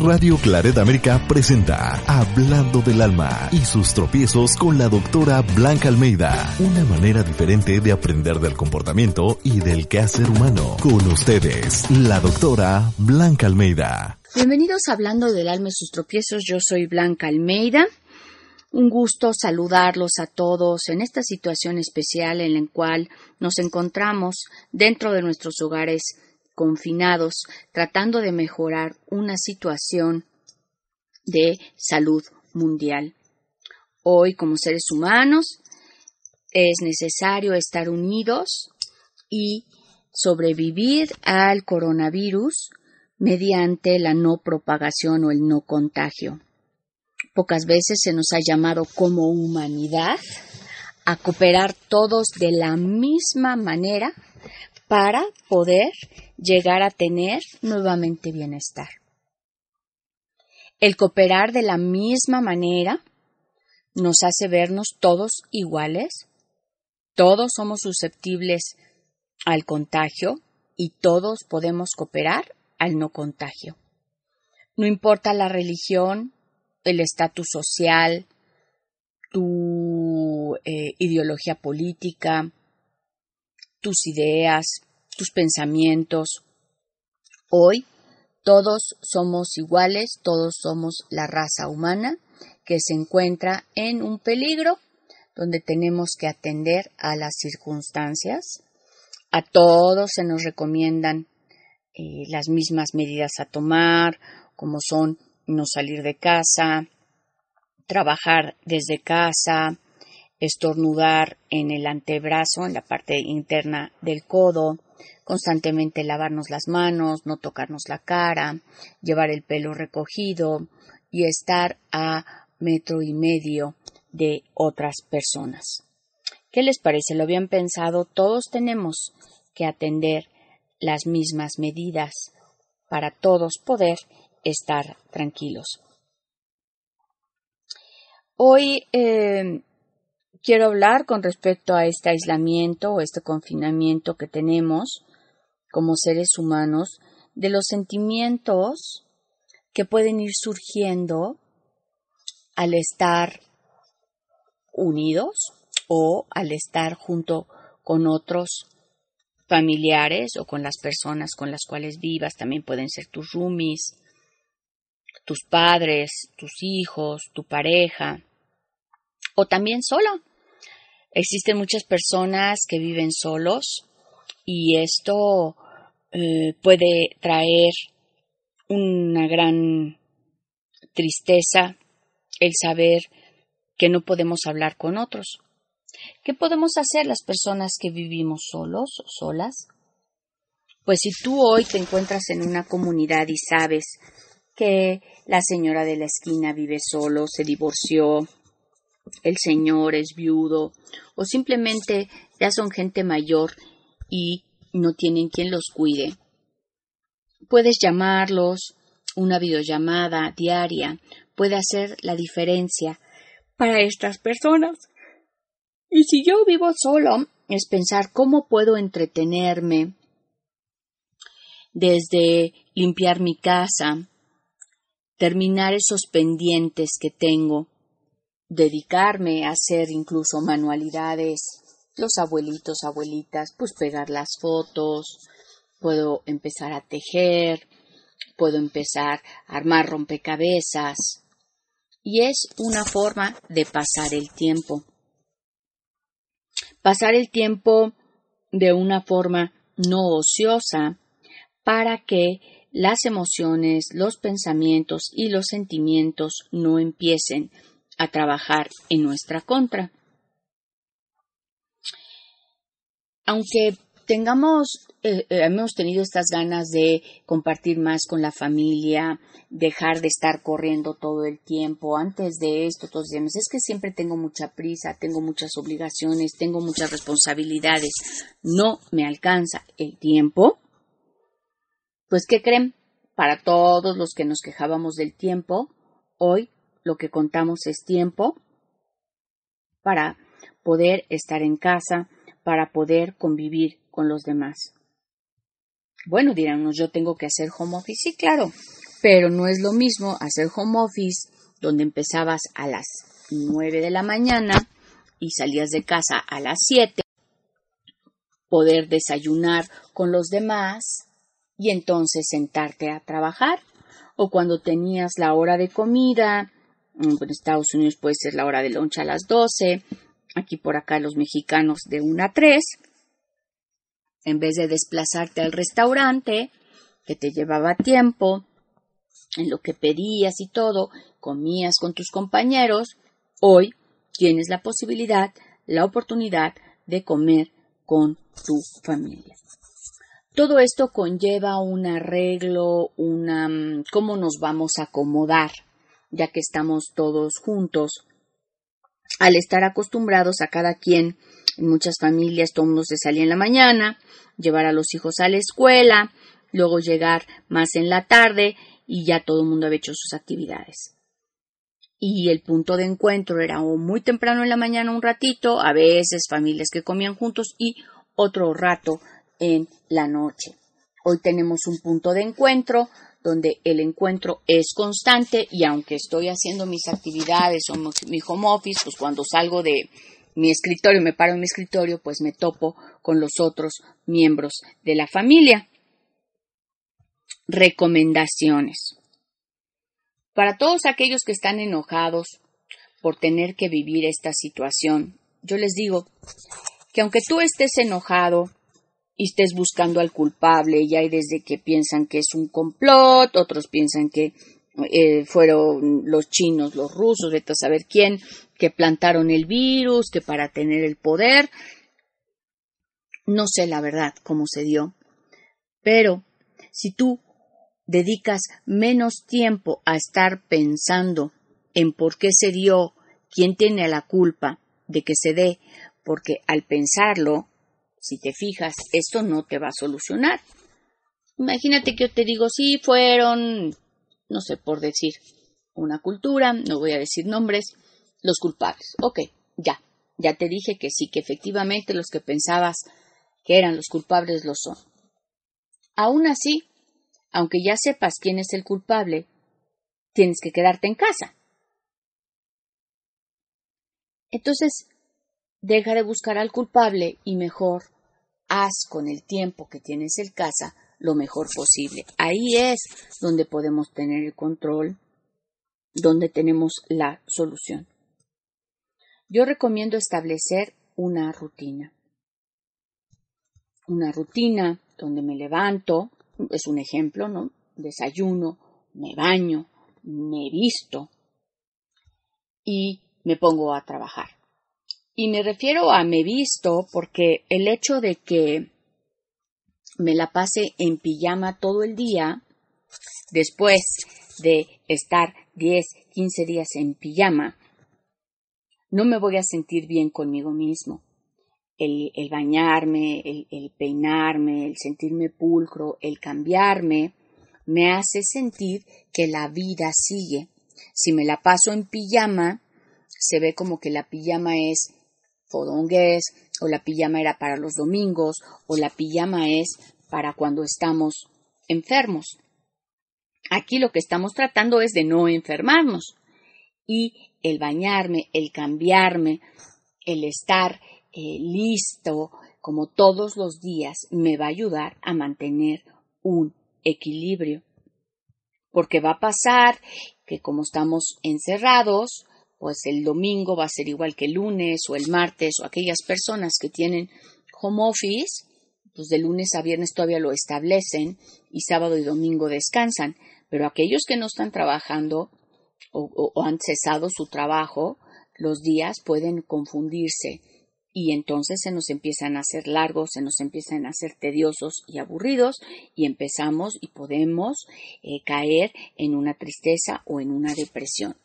Radio Claret América presenta Hablando del Alma y sus tropiezos con la doctora Blanca Almeida. Una manera diferente de aprender del comportamiento y del quehacer humano. Con ustedes, la doctora Blanca Almeida. Bienvenidos a Hablando del Alma y sus tropiezos. Yo soy Blanca Almeida. Un gusto saludarlos a todos en esta situación especial en la cual nos encontramos dentro de nuestros hogares confinados tratando de mejorar una situación de salud mundial. Hoy, como seres humanos, es necesario estar unidos y sobrevivir al coronavirus mediante la no propagación o el no contagio. Pocas veces se nos ha llamado como humanidad a cooperar todos de la misma manera para poder llegar a tener nuevamente bienestar. El cooperar de la misma manera nos hace vernos todos iguales, todos somos susceptibles al contagio y todos podemos cooperar al no contagio. No importa la religión, el estatus social, tu eh, ideología política, tus ideas, tus pensamientos. Hoy todos somos iguales, todos somos la raza humana que se encuentra en un peligro donde tenemos que atender a las circunstancias. A todos se nos recomiendan eh, las mismas medidas a tomar, como son no salir de casa, trabajar desde casa, estornudar en el antebrazo, en la parte interna del codo, constantemente lavarnos las manos, no tocarnos la cara, llevar el pelo recogido y estar a metro y medio de otras personas. ¿Qué les parece? ¿Lo habían pensado? Todos tenemos que atender las mismas medidas para todos poder estar tranquilos. Hoy eh, quiero hablar con respecto a este aislamiento o este confinamiento que tenemos como seres humanos de los sentimientos que pueden ir surgiendo al estar unidos o al estar junto con otros familiares o con las personas con las cuales vivas, también pueden ser tus roomies, tus padres, tus hijos, tu pareja, o también solo. Existen muchas personas que viven solos y esto eh, puede traer una gran tristeza el saber que no podemos hablar con otros. ¿Qué podemos hacer las personas que vivimos solos o solas? Pues si tú hoy te encuentras en una comunidad y sabes que la señora de la esquina vive solo, se divorció, el señor es viudo o simplemente ya son gente mayor y no tienen quien los cuide. Puedes llamarlos, una videollamada diaria puede hacer la diferencia para estas personas. Y si yo vivo solo, es pensar cómo puedo entretenerme desde limpiar mi casa, terminar esos pendientes que tengo, dedicarme a hacer incluso manualidades, los abuelitos, abuelitas, pues pegar las fotos, puedo empezar a tejer, puedo empezar a armar rompecabezas, y es una forma de pasar el tiempo. Pasar el tiempo de una forma no ociosa para que las emociones, los pensamientos y los sentimientos no empiecen a trabajar en nuestra contra. Aunque tengamos, eh, eh, hemos tenido estas ganas de compartir más con la familia, dejar de estar corriendo todo el tiempo. Antes de esto, todos decíamos, es que siempre tengo mucha prisa, tengo muchas obligaciones, tengo muchas responsabilidades, no me alcanza el tiempo. Pues, ¿qué creen? Para todos los que nos quejábamos del tiempo, hoy lo que contamos es tiempo para poder estar en casa, para poder convivir con los demás. Bueno, dirán, yo tengo que hacer home office, sí, claro, pero no es lo mismo hacer home office donde empezabas a las nueve de la mañana y salías de casa a las siete, poder desayunar con los demás y entonces sentarte a trabajar, o cuando tenías la hora de comida, en Estados Unidos puede ser la hora de lunch a las doce, aquí por acá los mexicanos de una a tres, en vez de desplazarte al restaurante, que te llevaba tiempo, en lo que pedías y todo, comías con tus compañeros, hoy tienes la posibilidad, la oportunidad de comer con tu familia. Todo esto conlleva un arreglo, una mm, cómo nos vamos a acomodar, ya que estamos todos juntos. Al estar acostumbrados a cada quien en muchas familias todo el mundo se salía en la mañana, llevar a los hijos a la escuela, luego llegar más en la tarde y ya todo el mundo había hecho sus actividades. Y el punto de encuentro era muy temprano en la mañana un ratito, a veces familias que comían juntos y otro rato en la noche. Hoy tenemos un punto de encuentro donde el encuentro es constante y aunque estoy haciendo mis actividades o mi home office, pues cuando salgo de, mi escritorio, me paro en mi escritorio, pues me topo con los otros miembros de la familia. Recomendaciones. Para todos aquellos que están enojados por tener que vivir esta situación, yo les digo que aunque tú estés enojado y estés buscando al culpable, y hay desde que piensan que es un complot, otros piensan que eh, fueron los chinos, los rusos, vete a saber quién, que plantaron el virus, que para tener el poder. No sé la verdad cómo se dio, pero si tú dedicas menos tiempo a estar pensando en por qué se dio, quién tiene la culpa de que se dé, porque al pensarlo, si te fijas, esto no te va a solucionar. Imagínate que yo te digo, sí, fueron no sé, por decir una cultura, no voy a decir nombres, los culpables. Ok, ya, ya te dije que sí, que efectivamente los que pensabas que eran los culpables lo son. Aún así, aunque ya sepas quién es el culpable, tienes que quedarte en casa. Entonces, deja de buscar al culpable y mejor haz con el tiempo que tienes en casa lo mejor posible. Ahí es donde podemos tener el control, donde tenemos la solución. Yo recomiendo establecer una rutina. Una rutina donde me levanto, es un ejemplo, ¿no? Desayuno, me baño, me visto y me pongo a trabajar. Y me refiero a me visto porque el hecho de que me la pase en pijama todo el día, después de estar 10, 15 días en pijama, no me voy a sentir bien conmigo mismo. El, bañarme, el, el peinarme, el sentirme pulcro, el cambiarme, me hace sentir que la vida sigue. Si me la paso en pijama, se ve como que la pijama es o la pijama era para los domingos, o la pijama es para cuando estamos enfermos. Aquí lo que estamos tratando es de no enfermarnos. Y el bañarme, el cambiarme, el estar eh, listo como todos los días me va a ayudar a mantener un equilibrio. Porque va a pasar que como estamos encerrados, pues el domingo va a ser igual que el lunes o el martes o aquellas personas que tienen home office, pues de lunes a viernes todavía lo establecen y sábado y domingo descansan, pero aquellos que no están trabajando o, han cesado su trabajo, los días pueden confundirse y entonces se nos empiezan a hacer largos, se nos empiezan a hacer tediosos y aburridos y empezamos y podemos eh, caer en una tristeza o en una depresión.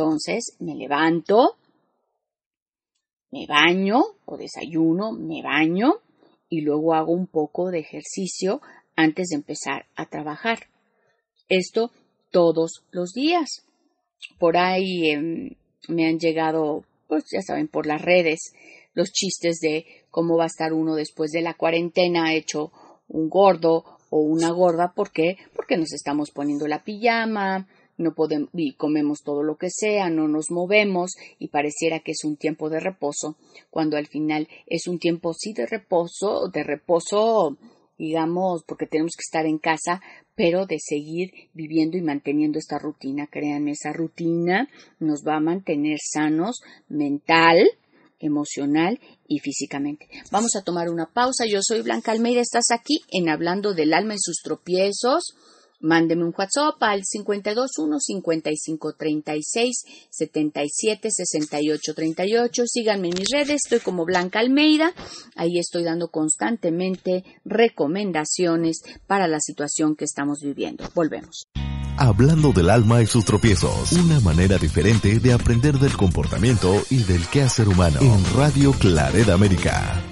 Entonces me levanto, me baño o desayuno, me baño y luego hago un poco de ejercicio antes de empezar a trabajar. Esto todos los días. Por ahí em, me han llegado, pues ya saben, por las redes, los chistes de cómo va a estar uno después de la cuarentena hecho un gordo o una gorda. ¿Por qué? Porque nos estamos poniendo la pijama, no podemos y comemos todo lo que sea, no nos movemos y pareciera que es un tiempo de reposo, cuando al final es un tiempo sí de reposo, de reposo digamos, porque tenemos que estar en casa, pero de seguir viviendo y manteniendo esta rutina. Créanme, esa rutina nos va a mantener sanos mental, emocional y físicamente. Vamos a tomar una pausa. Yo soy Blanca Almeida. Estás aquí en Hablando del Alma y sus tropiezos. Mándeme un WhatsApp al 521 55 36 77 68 38. Síganme en mis redes, estoy como Blanca Almeida. Ahí estoy dando constantemente recomendaciones para la situación que estamos viviendo. Volvemos. Hablando del alma y sus tropiezos, una manera diferente de aprender del comportamiento y del quehacer humano en Radio Claret América.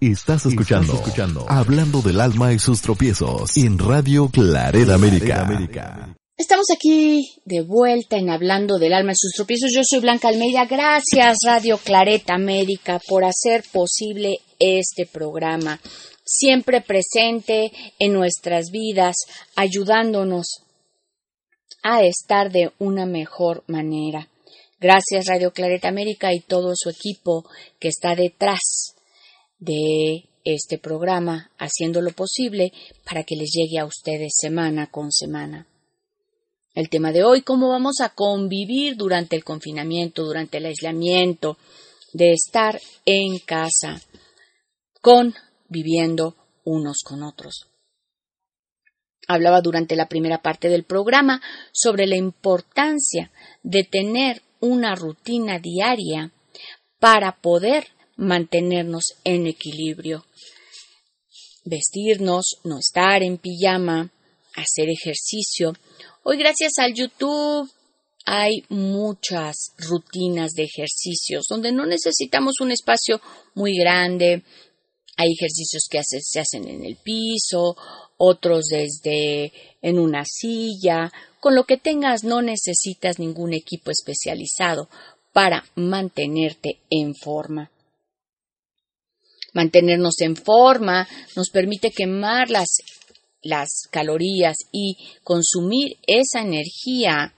Estás escuchando, escuchando Hablando del alma y sus tropiezos en Radio Claret América. Estamos aquí de vuelta en Hablando del alma y sus tropiezos. Yo soy Blanca Almeida. Gracias Radio Claret América por hacer posible este programa. Siempre presente en nuestras vidas, ayudándonos a estar de una mejor manera. Gracias Radio Claret América y todo su equipo que está detrás de este programa, haciendo lo posible para que les llegue a ustedes semana con semana. El tema de hoy, cómo vamos a convivir durante el confinamiento, durante el aislamiento, de estar en casa, conviviendo unos con otros. Hablaba durante la primera parte del programa sobre la importancia de tener una rutina diaria para poder mantenernos en equilibrio. Vestirnos, no estar en pijama, hacer ejercicio. Hoy gracias al YouTube hay muchas rutinas de ejercicios donde no necesitamos un espacio muy grande. Hay ejercicios que se hacen en el piso, otros desde en una silla. Con lo que tengas no necesitas ningún equipo especializado para mantenerte en forma mantenernos en forma, nos permite quemar las, las calorías y consumir esa energía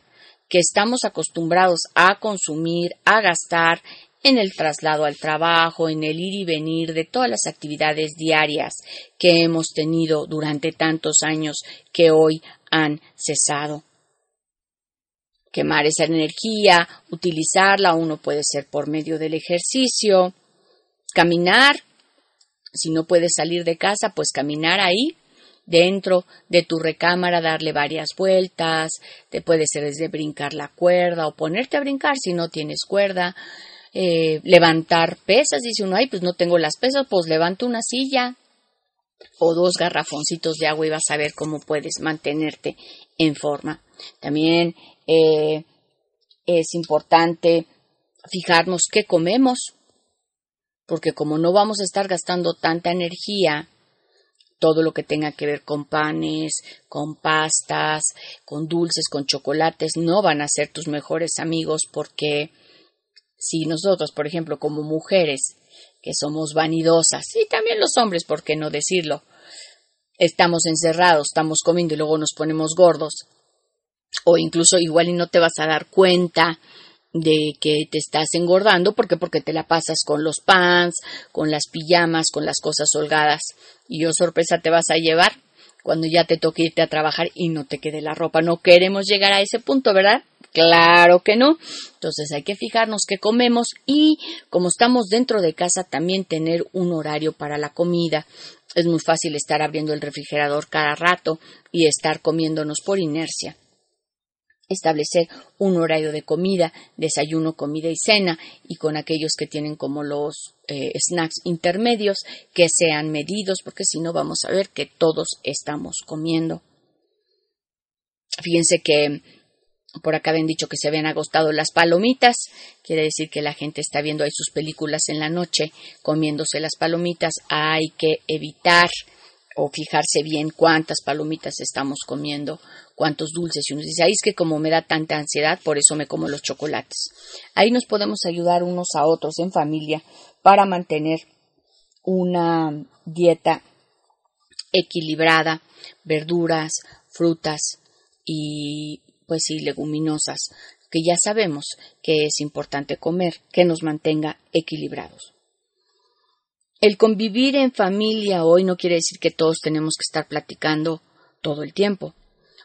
que estamos acostumbrados a consumir, a gastar en el traslado al trabajo, en el ir y venir de todas las actividades diarias que hemos tenido durante tantos años que hoy han cesado. Quemar esa energía, utilizarla, uno puede ser por medio del ejercicio, caminar si no puedes salir de casa, pues caminar ahí dentro de tu recámara, darle varias vueltas, te puede ser desde brincar la cuerda o ponerte a brincar si no tienes cuerda, eh, levantar pesas, dice uno, ay, pues no tengo las pesas, pues levanto una silla o dos garrafoncitos de agua y vas a ver cómo puedes mantenerte en forma. También eh, es importante fijarnos qué comemos, porque como no vamos a estar gastando tanta energía, todo lo que tenga que ver con panes, con pastas, con dulces, con chocolates, no van a ser tus mejores amigos porque si nosotros, por ejemplo, como mujeres, que somos vanidosas, y también los hombres, ¿por qué no decirlo? Estamos encerrados, estamos comiendo y luego nos ponemos gordos, o incluso igual y no te vas a dar cuenta de que te estás engordando, porque porque te la pasas con los pants, con las pijamas, con las cosas holgadas y yo sorpresa te vas a llevar cuando ya te toque irte a trabajar y no te quede la ropa. No queremos llegar a ese punto, ¿verdad? Claro que no. Entonces hay que fijarnos qué comemos y como estamos dentro de casa también tener un horario para la comida. Es muy fácil estar abriendo el refrigerador cada rato y estar comiéndonos por inercia establecer un horario de comida, desayuno, comida y cena, y con aquellos que tienen como los eh, snacks intermedios, que sean medidos, porque si no vamos a ver que todos estamos comiendo. Fíjense que por acá habían dicho que se habían agostado las palomitas, quiere decir que la gente está viendo ahí sus películas en la noche comiéndose las palomitas, hay que evitar o fijarse bien cuántas palomitas estamos comiendo, cuántos dulces. Y uno dice, ahí es que como me da tanta ansiedad, por eso me como los chocolates. Ahí nos podemos ayudar unos a otros en familia para mantener una dieta equilibrada, verduras, frutas y pues sí, leguminosas, que ya sabemos que es importante comer, que nos mantenga equilibrados. El convivir en familia hoy no quiere decir que todos tenemos que estar platicando todo el tiempo.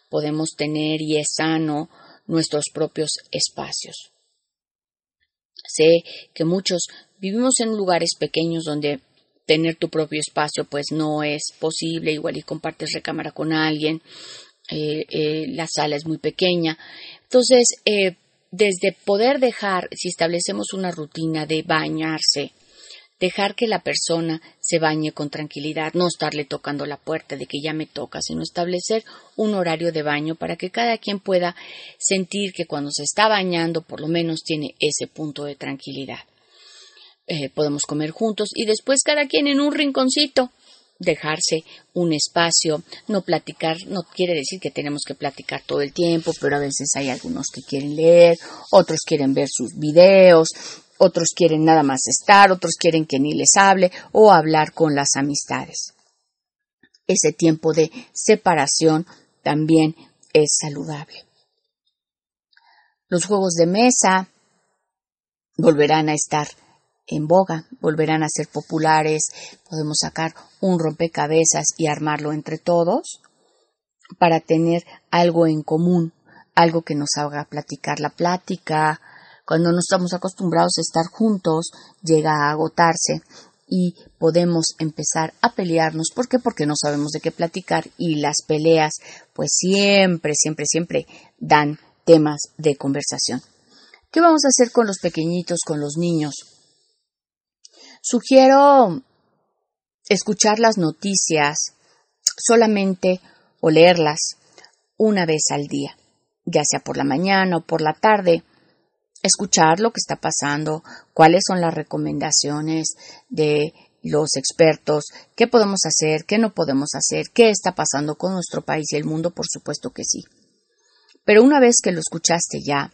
Podemos tener y es sano nuestros propios espacios. Sé que muchos vivimos en lugares pequeños donde tener tu propio espacio pues no es posible, igual y compartes recámara con alguien, eh, eh, la sala es muy pequeña. Entonces, eh, desde poder dejar, si establecemos una rutina de bañarse, dejar que la persona se bañe con tranquilidad, no estarle tocando la puerta de que ya me toca, sino establecer un horario de baño para que cada quien pueda sentir que cuando se está bañando por lo menos tiene ese punto de tranquilidad. eh, podemos comer juntos y después cada quien en un rinconcito dejarse un espacio, no platicar, no quiere decir que tenemos que platicar todo el tiempo, pero a veces hay algunos que quieren leer, otros quieren ver sus videos, otros quieren nada más estar, otros quieren que ni les hable o hablar con las amistades. Ese tiempo de separación también es saludable. Los juegos de mesa volverán a estar en boga, volverán a ser populares, podemos sacar un rompecabezas y armarlo entre todos para tener algo en común, algo que nos haga platicar la plática. Cuando no estamos acostumbrados a estar juntos, llega a agotarse y podemos empezar a pelearnos. ¿Por qué? Porque no sabemos de qué platicar y las peleas pues siempre, siempre, siempre dan temas de conversación. ¿Qué vamos a hacer con los pequeñitos, con los niños? Sugiero escuchar las noticias solamente o leerlas una vez al día, ya sea por la mañana o por la tarde. Escuchar lo que está pasando, cuáles son las recomendaciones de los expertos, qué podemos hacer, qué no podemos hacer, qué está pasando con nuestro país y el mundo, por supuesto que sí. Pero una vez que lo escuchaste ya,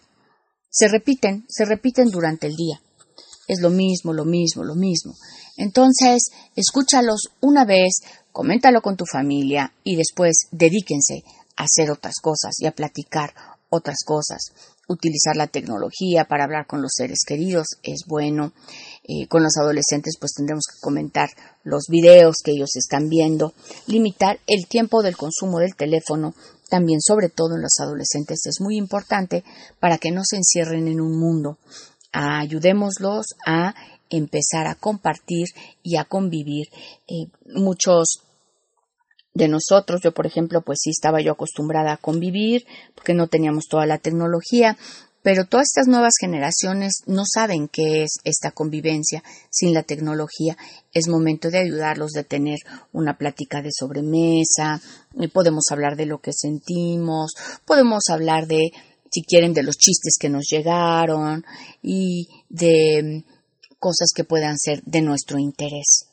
se repiten, se repiten durante el día es lo mismo, lo mismo, lo mismo. Entonces, escúchalos una vez, coméntalo con tu familia y después dedíquense a hacer otras cosas y a platicar otras cosas. Utilizar la tecnología para hablar con los seres queridos es bueno. Eh, con los adolescentes pues tendremos que comentar los videos que ellos están viendo. Limitar el tiempo del consumo del teléfono también sobre todo en los adolescentes es muy importante para que no se encierren en un mundo ayudémoslos a empezar a compartir y a convivir. Eh, muchos de nosotros, yo por ejemplo, pues sí estaba yo acostumbrada a convivir porque no teníamos toda la tecnología, pero todas estas nuevas generaciones no saben qué es esta convivencia sin la tecnología. Es momento de ayudarlos de tener una plática de sobremesa, podemos hablar de lo que sentimos, podemos hablar de si quieren, de los chistes que nos llegaron y de mm, cosas que puedan ser de nuestro interés.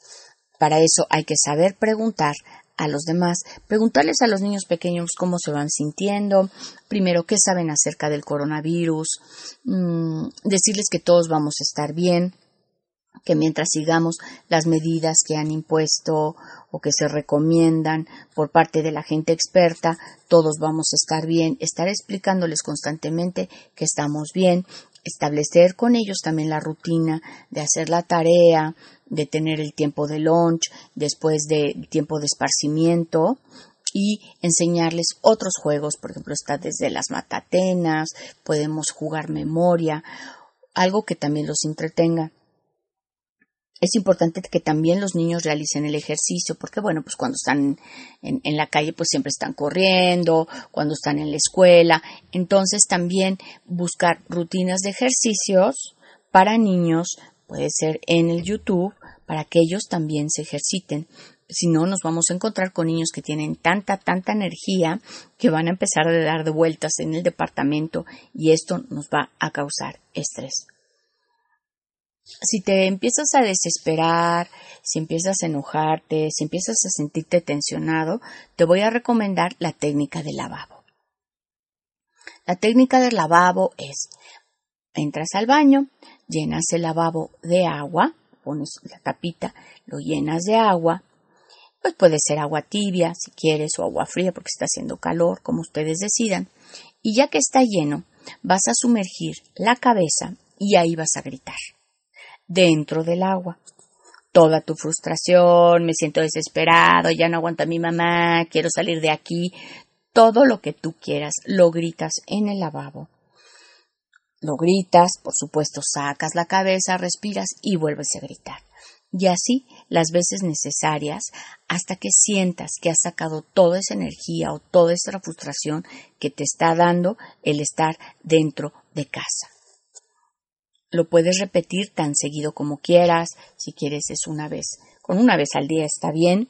Para eso hay que saber preguntar a los demás, preguntarles a los niños pequeños cómo se van sintiendo, primero qué saben acerca del coronavirus, mm, decirles que todos vamos a estar bien, que mientras sigamos las medidas que han impuesto o que se recomiendan por parte de la gente experta, todos vamos a estar bien, estar explicándoles constantemente que estamos bien, establecer con ellos también la rutina de hacer la tarea, de tener el tiempo de lunch, después del tiempo de esparcimiento y enseñarles otros juegos, por ejemplo, está desde las matatenas, podemos jugar memoria, algo que también los entretenga es importante que también los niños realicen el ejercicio, porque bueno, pues cuando están en, en, la calle, pues siempre están corriendo, cuando están en la escuela. Entonces también buscar rutinas de ejercicios para niños, puede ser en el YouTube, para que ellos también se ejerciten. Si no, nos vamos a encontrar con niños que tienen tanta, tanta energía que van a empezar a dar de vueltas en el departamento y esto nos va a causar estrés si te empiezas a desesperar, si empiezas a enojarte, si empiezas a sentirte tensionado, te voy a recomendar la técnica del lavabo. La técnica del lavabo es, entras al baño, llenas el lavabo de agua, pones la tapita, lo llenas de agua, pues puede ser agua tibia si quieres o agua fría porque está haciendo calor, como ustedes decidan, y ya que está lleno, vas a sumergir la cabeza y ahí vas a gritar dentro del agua. Toda tu frustración, me siento desesperado, ya no aguanta mi mamá, quiero salir de aquí, todo lo que tú quieras, lo gritas en el lavabo. Lo gritas, por supuesto, sacas la cabeza, respiras y vuelves a gritar. Y así las veces necesarias hasta que sientas que has sacado toda esa energía o toda esa frustración que te está dando el estar dentro de casa. Lo puedes repetir tan seguido como quieras, si quieres es una vez. Con una vez al día está bien,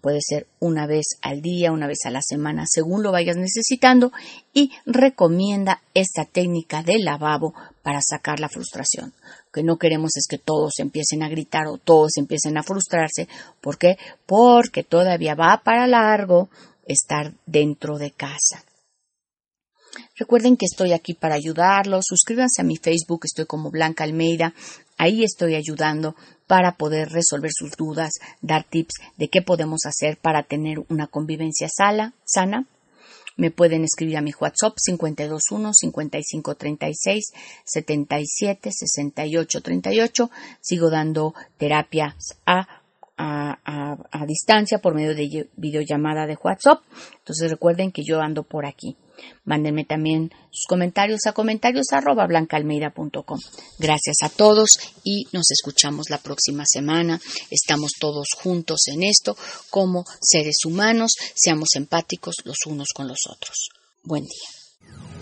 puede ser una vez al día, una vez a la semana, según lo vayas necesitando, y recomienda esta técnica de lavabo para sacar la frustración. Lo que no queremos es que todos empiecen a gritar o todos empiecen a frustrarse. ¿Por qué? Porque todavía va para largo estar dentro de casa. Recuerden que estoy aquí para ayudarlos. Suscríbanse a mi Facebook, estoy como Blanca Almeida. Ahí estoy ayudando para poder resolver sus dudas, dar tips de qué podemos hacer para tener una convivencia sana. Me pueden escribir a mi WhatsApp 521 5536 77 68 38. Sigo dando terapias a, a, a distancia por medio de videollamada de WhatsApp. Entonces recuerden que yo ando por aquí. Mándenme también sus comentarios a comentarios arroba. Gracias a todos y nos escuchamos la próxima semana. Estamos todos juntos en esto como seres humanos. Seamos empáticos los unos con los otros. Buen día.